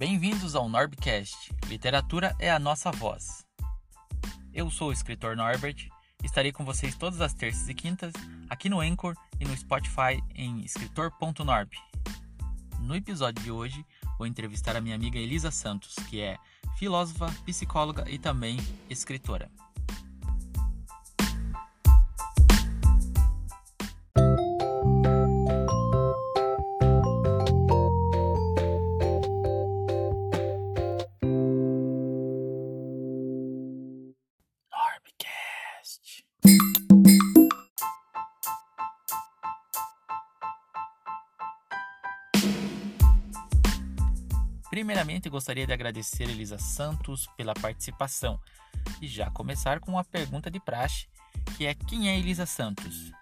Bem-vindos ao Norbcast. Literatura é a nossa voz. Eu sou o escritor Norbert. Estarei com vocês todas as terças e quintas aqui no Anchor e no Spotify em escritor.norb. No episódio de hoje, vou entrevistar a minha amiga Elisa Santos, que é filósofa, psicóloga e também escritora. Primeiramente, gostaria de agradecer Elisa Santos pela participação e já começar com uma pergunta de praxe, que é quem é Elisa Santos?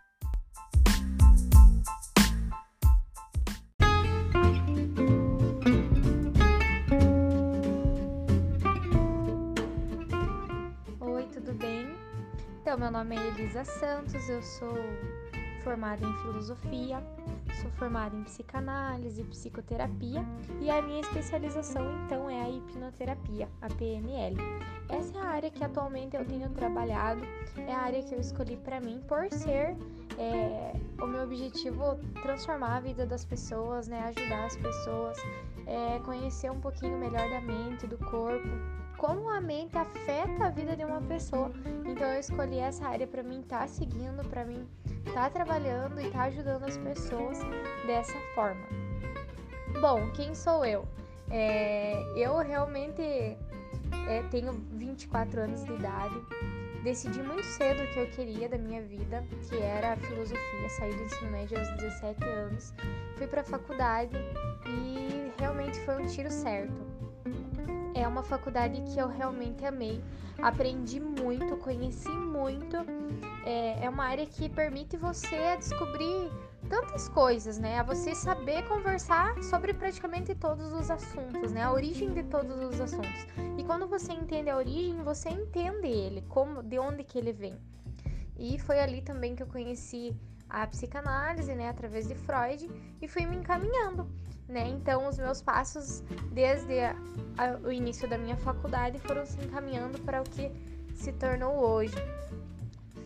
Oi, tudo bem? Então, meu nome é Elisa Santos, eu sou formada em filosofia, sou formada em psicanálise e psicoterapia e a minha especialização então é a hipnoterapia, a PNL. Essa é a área que atualmente eu tenho trabalhado, é a área que eu escolhi para mim por ser é, o meu objetivo transformar a vida das pessoas, né, ajudar as pessoas, é, conhecer um pouquinho melhor da mente, do corpo, como a mente afeta a vida de uma pessoa. Então eu escolhi essa área para mim estar tá seguindo, para mim tá trabalhando e tá ajudando as pessoas dessa forma. Bom, quem sou eu? É, eu realmente é, tenho 24 anos de idade. Decidi muito cedo o que eu queria da minha vida, que era a filosofia. Saí do ensino médio aos 17 anos, fui para a faculdade e realmente foi um tiro certo. É uma faculdade que eu realmente amei, aprendi muito, conheci muito é, é uma área que permite você descobrir tantas coisas, né? A você saber conversar sobre praticamente todos os assuntos, né? A origem de todos os assuntos. E quando você entende a origem, você entende ele, como, de onde que ele vem. E foi ali também que eu conheci a psicanálise, né, através de Freud, e fui me encaminhando, né? Então, os meus passos desde a, a, o início da minha faculdade foram se encaminhando para o que se tornou hoje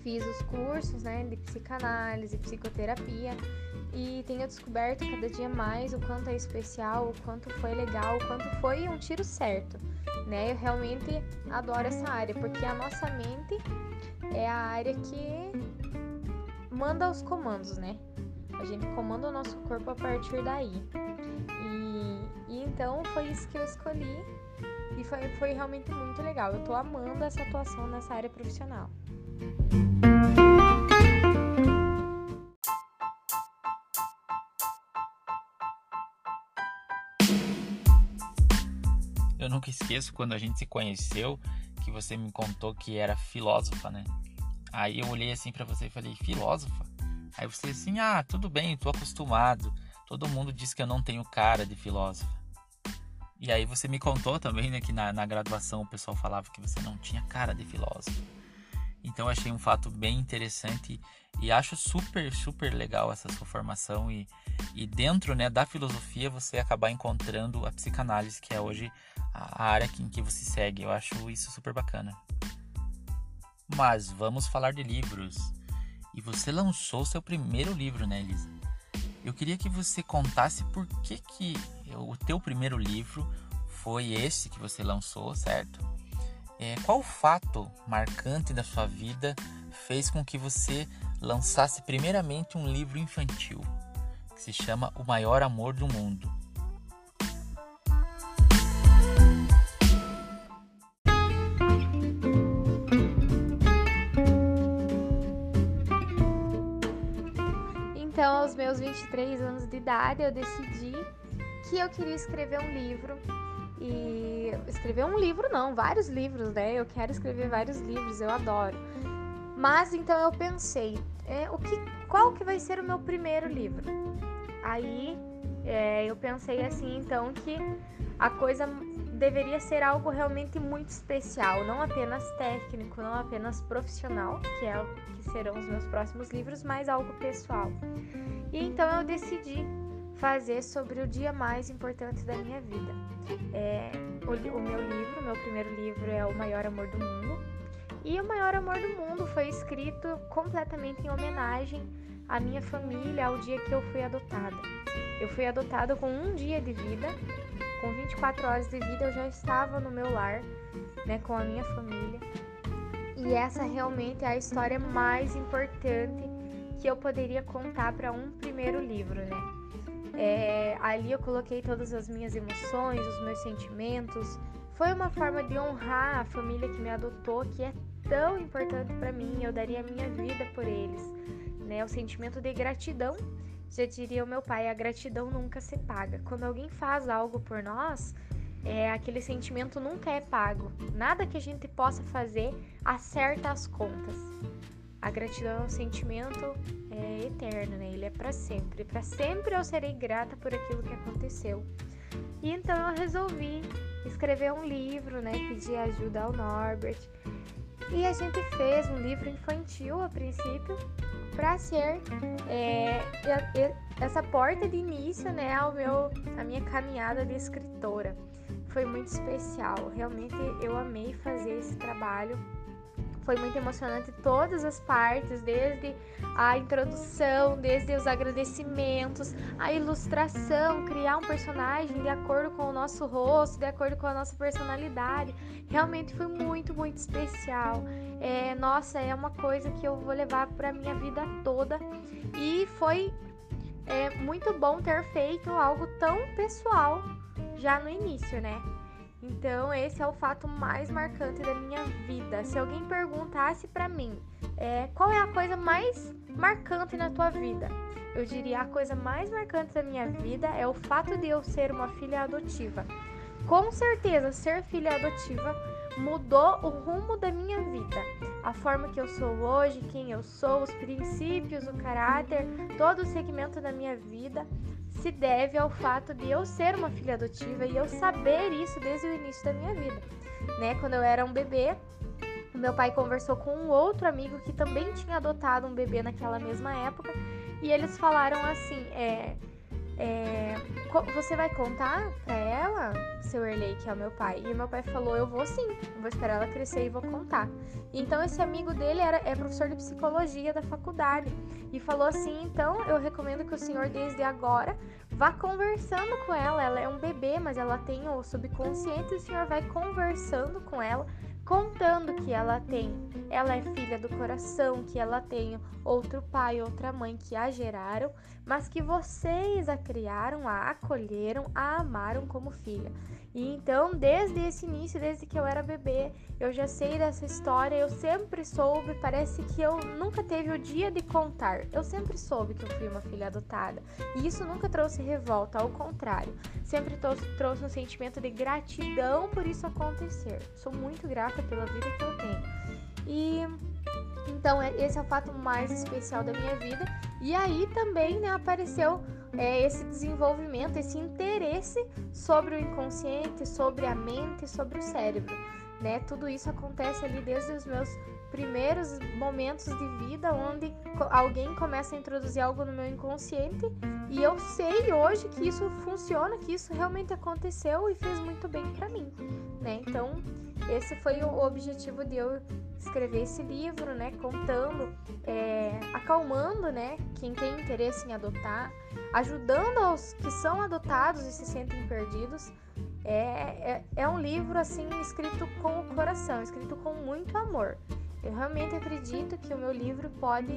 fiz os cursos né, de psicanálise, psicoterapia e tenho descoberto cada dia mais o quanto é especial, o quanto foi legal, o quanto foi um tiro certo. Né? Eu realmente adoro essa área, porque a nossa mente é a área que manda os comandos, né? A gente comanda o nosso corpo a partir daí. E, e então foi isso que eu escolhi e foi, foi realmente muito legal. Eu tô amando essa atuação nessa área profissional. Eu nunca esqueço quando a gente se conheceu que você me contou que era filósofa, né? Aí eu olhei assim para você e falei: "Filósofa?" Aí você assim: "Ah, tudo bem, tô acostumado. Todo mundo diz que eu não tenho cara de filósofa." E aí você me contou também, né, que na, na graduação o pessoal falava que você não tinha cara de filósofo. Então achei um fato bem interessante e acho super, super legal essa sua formação e, e dentro né, da filosofia você acabar encontrando a psicanálise, que é hoje a área em que você segue. Eu acho isso super bacana. Mas vamos falar de livros. E você lançou seu primeiro livro, né, Elisa? Eu queria que você contasse por que, que o teu primeiro livro foi esse que você lançou, certo? É, qual fato marcante da sua vida fez com que você lançasse primeiramente um livro infantil que se chama O Maior Amor do Mundo? 23 anos de idade, eu decidi que eu queria escrever um livro e escrever um livro não, vários livros, né? Eu quero escrever vários livros, eu adoro. Mas então eu pensei, é, o que, qual que vai ser o meu primeiro livro? Aí é, eu pensei assim, então que a coisa deveria ser algo realmente muito especial, não apenas técnico, não apenas profissional, que é o que serão os meus próximos livros, mas algo pessoal. E então eu decidi fazer sobre o dia mais importante da minha vida. É, o, o meu livro, meu primeiro livro é O Maior Amor do Mundo. E O Maior Amor do Mundo foi escrito completamente em homenagem à minha família, ao dia que eu fui adotada. Eu fui adotada com um dia de vida, com 24 horas de vida eu já estava no meu lar, né, com a minha família. E essa realmente é a história mais importante que eu poderia contar para um primeiro livro, né? É, ali eu coloquei todas as minhas emoções, os meus sentimentos. Foi uma forma de honrar a família que me adotou, que é tão importante para mim. Eu daria a minha vida por eles. Né? O sentimento de gratidão, já diria o meu pai, a gratidão nunca se paga. Quando alguém faz algo por nós, é, aquele sentimento nunca é pago. Nada que a gente possa fazer acerta as contas. A gratidão é um sentimento é, eterno, né? Ele é para sempre. Para sempre eu serei grata por aquilo que aconteceu. E então eu resolvi escrever um livro, né? Pedir ajuda ao Norbert. E a gente fez um livro infantil a princípio para ser é, essa porta de início, né, ao meu, a minha caminhada de escritora. Foi muito especial. Realmente eu amei fazer esse trabalho foi muito emocionante todas as partes, desde a introdução, desde os agradecimentos, a ilustração, criar um personagem de acordo com o nosso rosto, de acordo com a nossa personalidade. Realmente foi muito, muito especial. É, nossa, é uma coisa que eu vou levar para minha vida toda e foi é, muito bom ter feito algo tão pessoal já no início, né? Então, esse é o fato mais marcante da minha vida. Se alguém perguntasse para mim é, qual é a coisa mais marcante na tua vida, eu diria a coisa mais marcante da minha vida é o fato de eu ser uma filha adotiva. Com certeza, ser filha adotiva mudou o rumo da minha vida. A forma que eu sou hoje, quem eu sou, os princípios, o caráter, todo o segmento da minha vida se deve ao fato de eu ser uma filha adotiva e eu saber isso desde o início da minha vida. Né? Quando eu era um bebê, meu pai conversou com um outro amigo que também tinha adotado um bebê naquela mesma época e eles falaram assim: é, é, você vai contar pra ela, seu Erley, que é o meu pai? E meu pai falou, eu vou sim, vou esperar ela crescer e vou contar. Então esse amigo dele era, é professor de psicologia da faculdade e falou assim, então eu recomendo que o senhor desde agora vá conversando com ela. Ela é um bebê, mas ela tem o subconsciente e o senhor vai conversando com ela contando que ela tem, ela é filha do coração, que ela tem outro pai, outra mãe que a geraram, mas que vocês a criaram, a acolheram, a amaram como filha. E então, desde esse início, desde que eu era bebê, eu já sei dessa história, eu sempre soube, parece que eu nunca teve o dia de contar. Eu sempre soube que eu fui uma filha adotada. E isso nunca trouxe revolta, ao contrário. Sempre trouxe um sentimento de gratidão por isso acontecer. Sou muito grata pela vida que eu tenho. E então, é, esse é o fato mais especial da minha vida. E aí também né, apareceu é, esse desenvolvimento, esse interesse sobre o inconsciente, sobre a mente, sobre o cérebro. Né? Tudo isso acontece ali desde os meus primeiros momentos de vida, onde alguém começa a introduzir algo no meu inconsciente e eu sei hoje que isso funciona, que isso realmente aconteceu e fez muito bem para mim, né? Então, esse foi o objetivo de eu escrever esse livro, né? Contando, é, acalmando, né? Quem tem interesse em adotar, ajudando aos que são adotados e se sentem perdidos. É, é, é um livro assim escrito com o coração, escrito com muito amor. Eu realmente acredito que o meu livro pode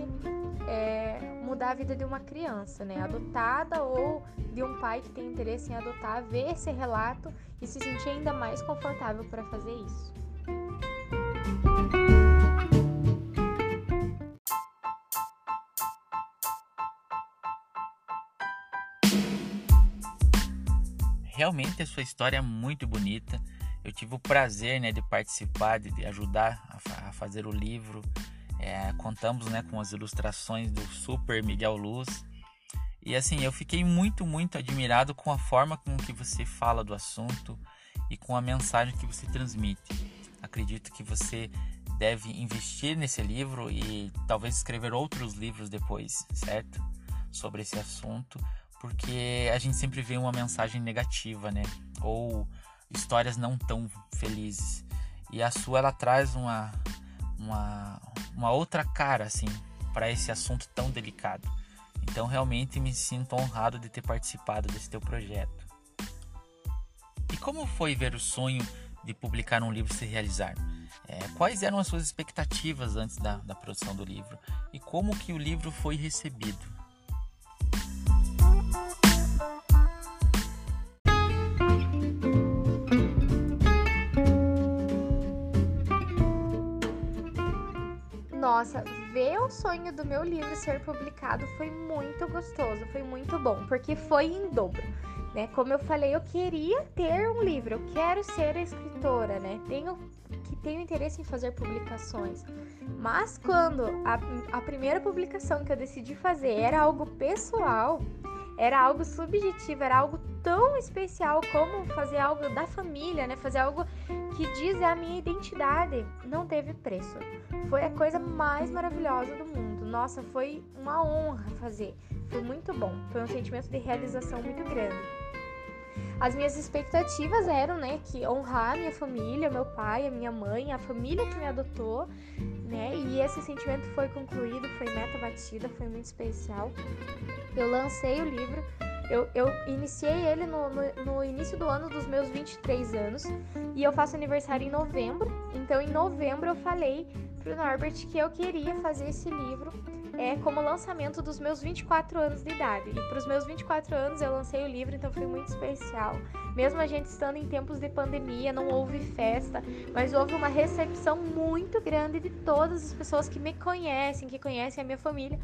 é, mudar a vida de uma criança, né? Adotada ou de um pai que tem interesse em adotar, ver esse relato e se sentir ainda mais confortável para fazer isso. Realmente a sua história é muito bonita. Eu tive o prazer né, de participar, de, de ajudar a, a, fazer o livro. É, contamos né, com as ilustrações do Super Miguel Luz. E assim, eu fiquei muito, muito admirado com a forma com que você fala do assunto e com a mensagem que você transmite. Acredito que você deve investir nesse livro e talvez escrever outros livros depois, certo? Sobre esse assunto, porque a gente sempre vê uma mensagem negativa, né? Ou histórias não tão felizes. E a sua ela traz uma uma, uma outra cara assim para esse assunto tão delicado. Então realmente me sinto honrado de ter participado desse teu projeto. E como foi ver o sonho de publicar um livro se realizar? É, quais eram as suas expectativas antes da, da produção do livro? E como que o livro foi recebido? Nossa, ver o sonho do meu livro ser publicado foi muito gostoso, foi muito bom, porque foi em dobro. Né? Como eu falei, eu queria ter um livro, eu quero ser escritora, né? Tenho que tenho interesse em fazer publicações. Mas quando a, a primeira publicação que eu decidi fazer era algo pessoal, era algo subjetivo, era algo tão especial como fazer algo da família, né? Fazer algo que diz a minha identidade. Não teve preço. Foi a coisa mais maravilhosa do mundo. Nossa, foi uma honra fazer. Foi muito bom. Foi um sentimento de realização muito grande. As minhas expectativas eram, né, que honrar a minha família, meu pai, a minha mãe, a família que me adotou, né? E esse sentimento foi concluído, foi meta batida, foi muito especial. Eu lancei o livro, eu, eu iniciei ele no, no, no, início do ano dos meus 23 anos e eu faço aniversário em novembro. Então, em novembro, eu falei pro Norbert que eu queria fazer esse livro é, como lançamento dos meus 24 anos de idade. E para os meus 24 anos eu lancei o livro, então foi muito especial. Mesmo a gente estando em tempos de pandemia, não houve festa, mas houve uma recepção muito grande de todas as pessoas que me conhecem, que conhecem a minha família.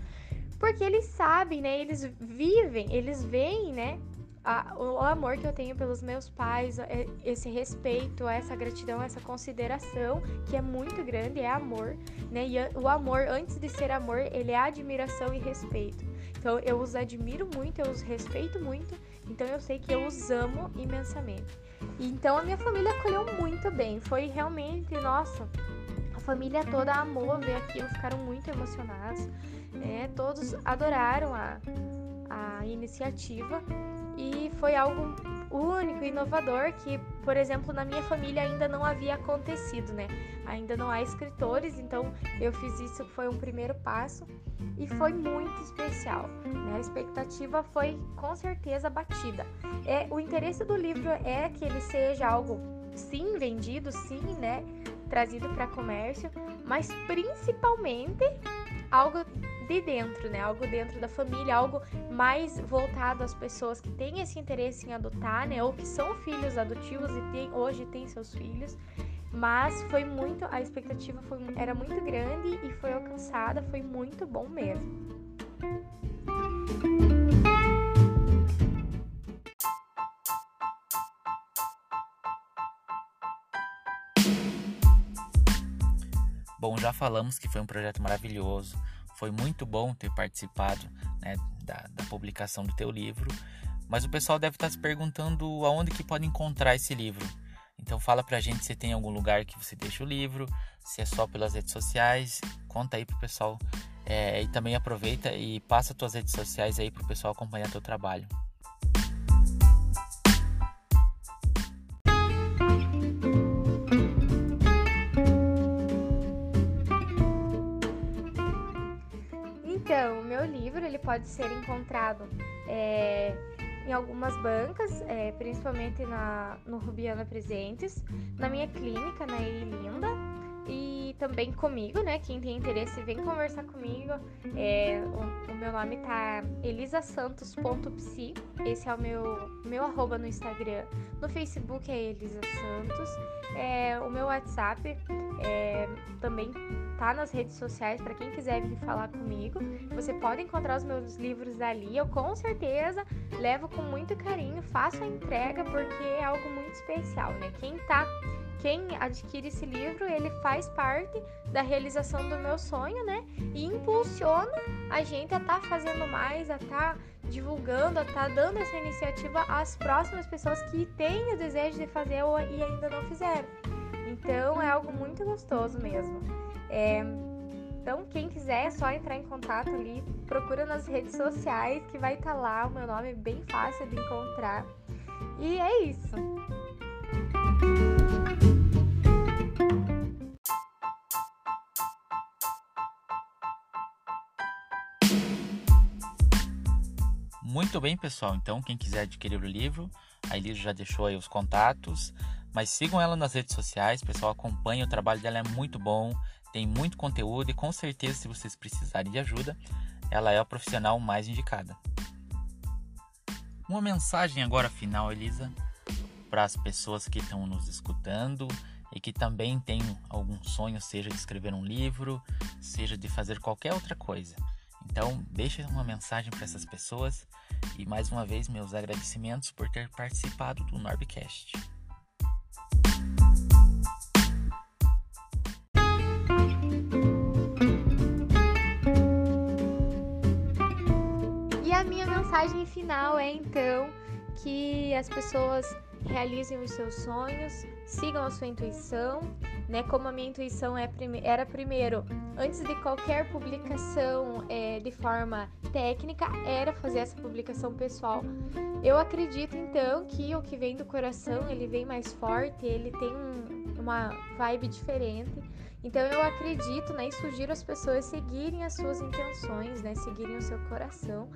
Porque eles sabem, né? Eles vivem, eles veem, né? a, o amor que eu tenho pelos meus pais, é, esse respeito, essa gratidão, essa consideração, que é muito grande, é amor, né? E o amor, antes de ser amor, ele é admiração e respeito. Então eu os admiro muito, eu os respeito muito, então eu sei que eu os amo imensamente. Então a minha família acolheu muito bem, foi realmente, nossa, família toda amou ver aquilo, ficaram muito emocionados, né? Todos adoraram a, a iniciativa e foi algo único, inovador que, por exemplo, na minha família ainda não havia acontecido, né? Ainda não há escritores, então eu fiz isso, foi um primeiro passo e foi muito especial. Né? A expectativa foi com certeza batida. É, o interesse do livro é que ele seja algo, sim, vendido, sim, né? Trazido para comércio, mas principalmente algo de dentro, né? Algo dentro da família, algo mais voltado às pessoas que têm esse interesse em adotar, né? Ou que são filhos adotivos e tem, hoje têm seus filhos. Mas foi muito, a expectativa foi, era muito grande e foi alcançada, foi muito bom mesmo. Bom, já falamos que foi um projeto maravilhoso, foi muito bom ter participado né, da, da, publicação do teu livro, mas o pessoal deve estar se perguntando aonde que pode encontrar esse livro. Então fala pra gente se tem algum lugar que você deixa o livro, se é só pelas redes sociais, conta aí pro pessoal. É, e também aproveita e passa tuas redes sociais aí pro pessoal acompanhar teu trabalho. Pode ser encontrado é, em algumas bancas, é, principalmente na, no Rubiana Presentes, na minha clínica, na Linda e também comigo, né? Quem tem interesse, vem conversar comigo. É, o, o, meu nome tá elisasantos.psi. Esse é o meu, meu arroba no Instagram. No Facebook é Elisa Santos. É, o meu WhatsApp é, também tá nas redes sociais para quem quiser vir falar comigo. Você pode encontrar os meus livros ali. Eu com certeza levo com muito carinho, faço a entrega porque é algo muito especial, né? Quem tá quem adquire esse livro, ele faz parte da realização do meu sonho, né? E impulsiona a gente a estar tá fazendo mais, a estar tá divulgando, a estar tá dando essa iniciativa às próximas pessoas que têm o desejo de fazer e ainda não fizeram. Então é algo muito gostoso mesmo. É, Então, quem quiser é só entrar em contato ali, procura nas redes sociais que vai estar tá lá. O meu nome é bem fácil de encontrar. E é isso. Muito bem, pessoal. Então, quem quiser adquirir o livro, a Elisa já deixou aí os contatos. Mas sigam ela nas redes sociais, pessoal. Acompanhe o trabalho dela, é muito bom. Tem muito conteúdo e com certeza, se vocês precisarem de ajuda, ela é a profissional mais indicada. Uma mensagem agora final, Elisa, para as pessoas que estão nos escutando e que também têm algum sonho, seja de escrever um livro, seja de fazer qualquer outra coisa. Então, deixe uma mensagem para essas pessoas e mais uma vez meus agradecimentos por ter participado do Norbcast. A minha mensagem final é então que as pessoas realizem os seus sonhos, sigam a sua intuição, né? Como a minha intuição é era primeiro, antes de qualquer publicação é, de forma técnica, era fazer essa publicação pessoal. Eu acredito então que o que vem do coração ele vem mais forte, ele tem um, uma vibe diferente. Então eu acredito, né, e sugiro as pessoas seguirem as suas intenções, né, seguirem o seu coração.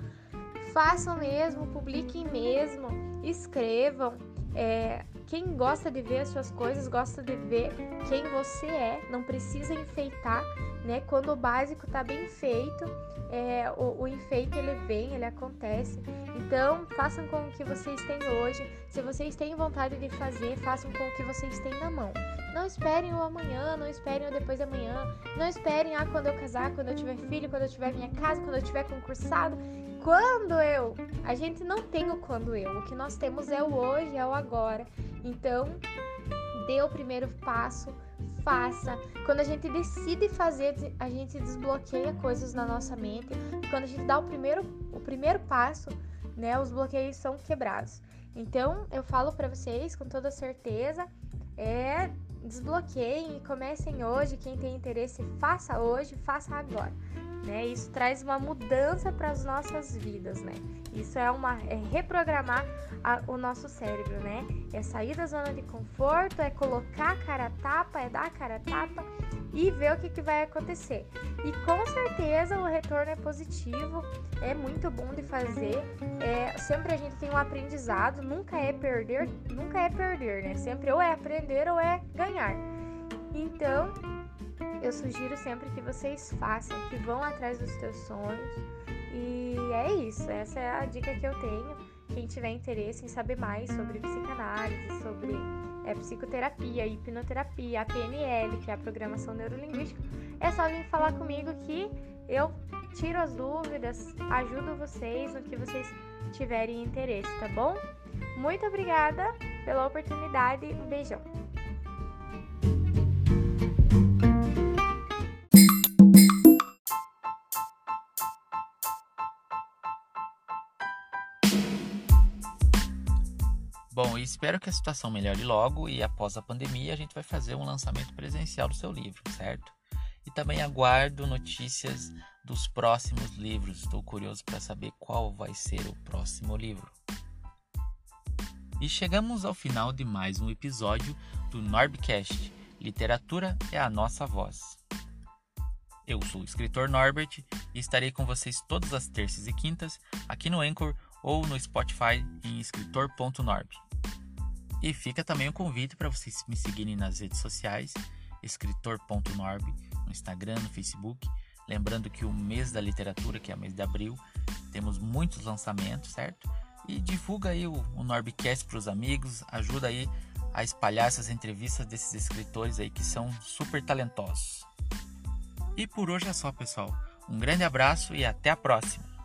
Façam mesmo, publiquem mesmo, escrevam. É, quem gosta de ver as suas coisas gosta de ver quem você é, não precisa enfeitar, né? Quando o básico tá bem feito, é, o, o enfeite ele vem, ele acontece. Então, façam com o que vocês têm hoje. Se vocês têm vontade de fazer, façam com o que vocês têm na mão. Não esperem o amanhã, não esperem o depois de amanhã, não esperem ah, quando eu casar, quando eu tiver filho, quando eu tiver minha casa, quando eu tiver concursado. Quando eu? A gente não tem o quando eu. O que nós temos é o hoje, é o agora. Então, dê o primeiro passo, faça. Quando a gente decide fazer, a gente desbloqueia coisas na nossa mente. Quando a gente dá o primeiro, o primeiro passo, né, os bloqueios são quebrados. Então, eu falo para vocês com toda certeza, é desbloqueiem e comecem hoje. Quem tem interesse, faça hoje, faça agora né? Isso traz uma mudança para as nossas vidas, né? Isso é uma é reprogramar a, o nosso cérebro, né? É sair da zona de conforto, é colocar a cara tapa, é dar a cara tapa e ver o que, que vai acontecer. E com certeza o retorno é positivo, é muito bom de fazer. É, sempre a gente tem um aprendizado, nunca é perder, nunca é perder, né? Sempre ou é aprender ou é ganhar. Então, eu sugiro sempre que vocês façam, que vão atrás dos teus sonhos. E é isso, essa é a dica que eu tenho. Quem tiver interesse em saber mais sobre psicanálise, sobre é, psicoterapia, hipnoterapia, a PNL, que é a programação neurolinguística, é só vir falar comigo que eu tiro as dúvidas, ajudo vocês no que vocês tiverem interesse, tá bom? Muito obrigada pela oportunidade, um beijão. Bom, espero que a situação melhore logo e após a pandemia a gente vai fazer um lançamento presencial do seu livro, certo? E também aguardo notícias dos próximos livros. Estou curioso para saber qual vai ser o próximo livro. E chegamos ao final de mais um episódio do Norbcast. Literatura é a nossa voz. Eu sou o escritor Norbert e estarei com vocês todas as terças e quintas aqui no Anchor ou no Spotify em escritor.norb. E fica também o convite para vocês me seguirem nas redes sociais, escritor.norb, no Instagram, no Facebook. Lembrando que o mês da literatura, que é o mês de abril, temos muitos lançamentos, certo? E divulga aí o, o Norbcast para os amigos, ajuda aí a espalhar essas entrevistas desses escritores aí que são super talentosos. E por hoje é só, pessoal. Um grande abraço e até a próxima!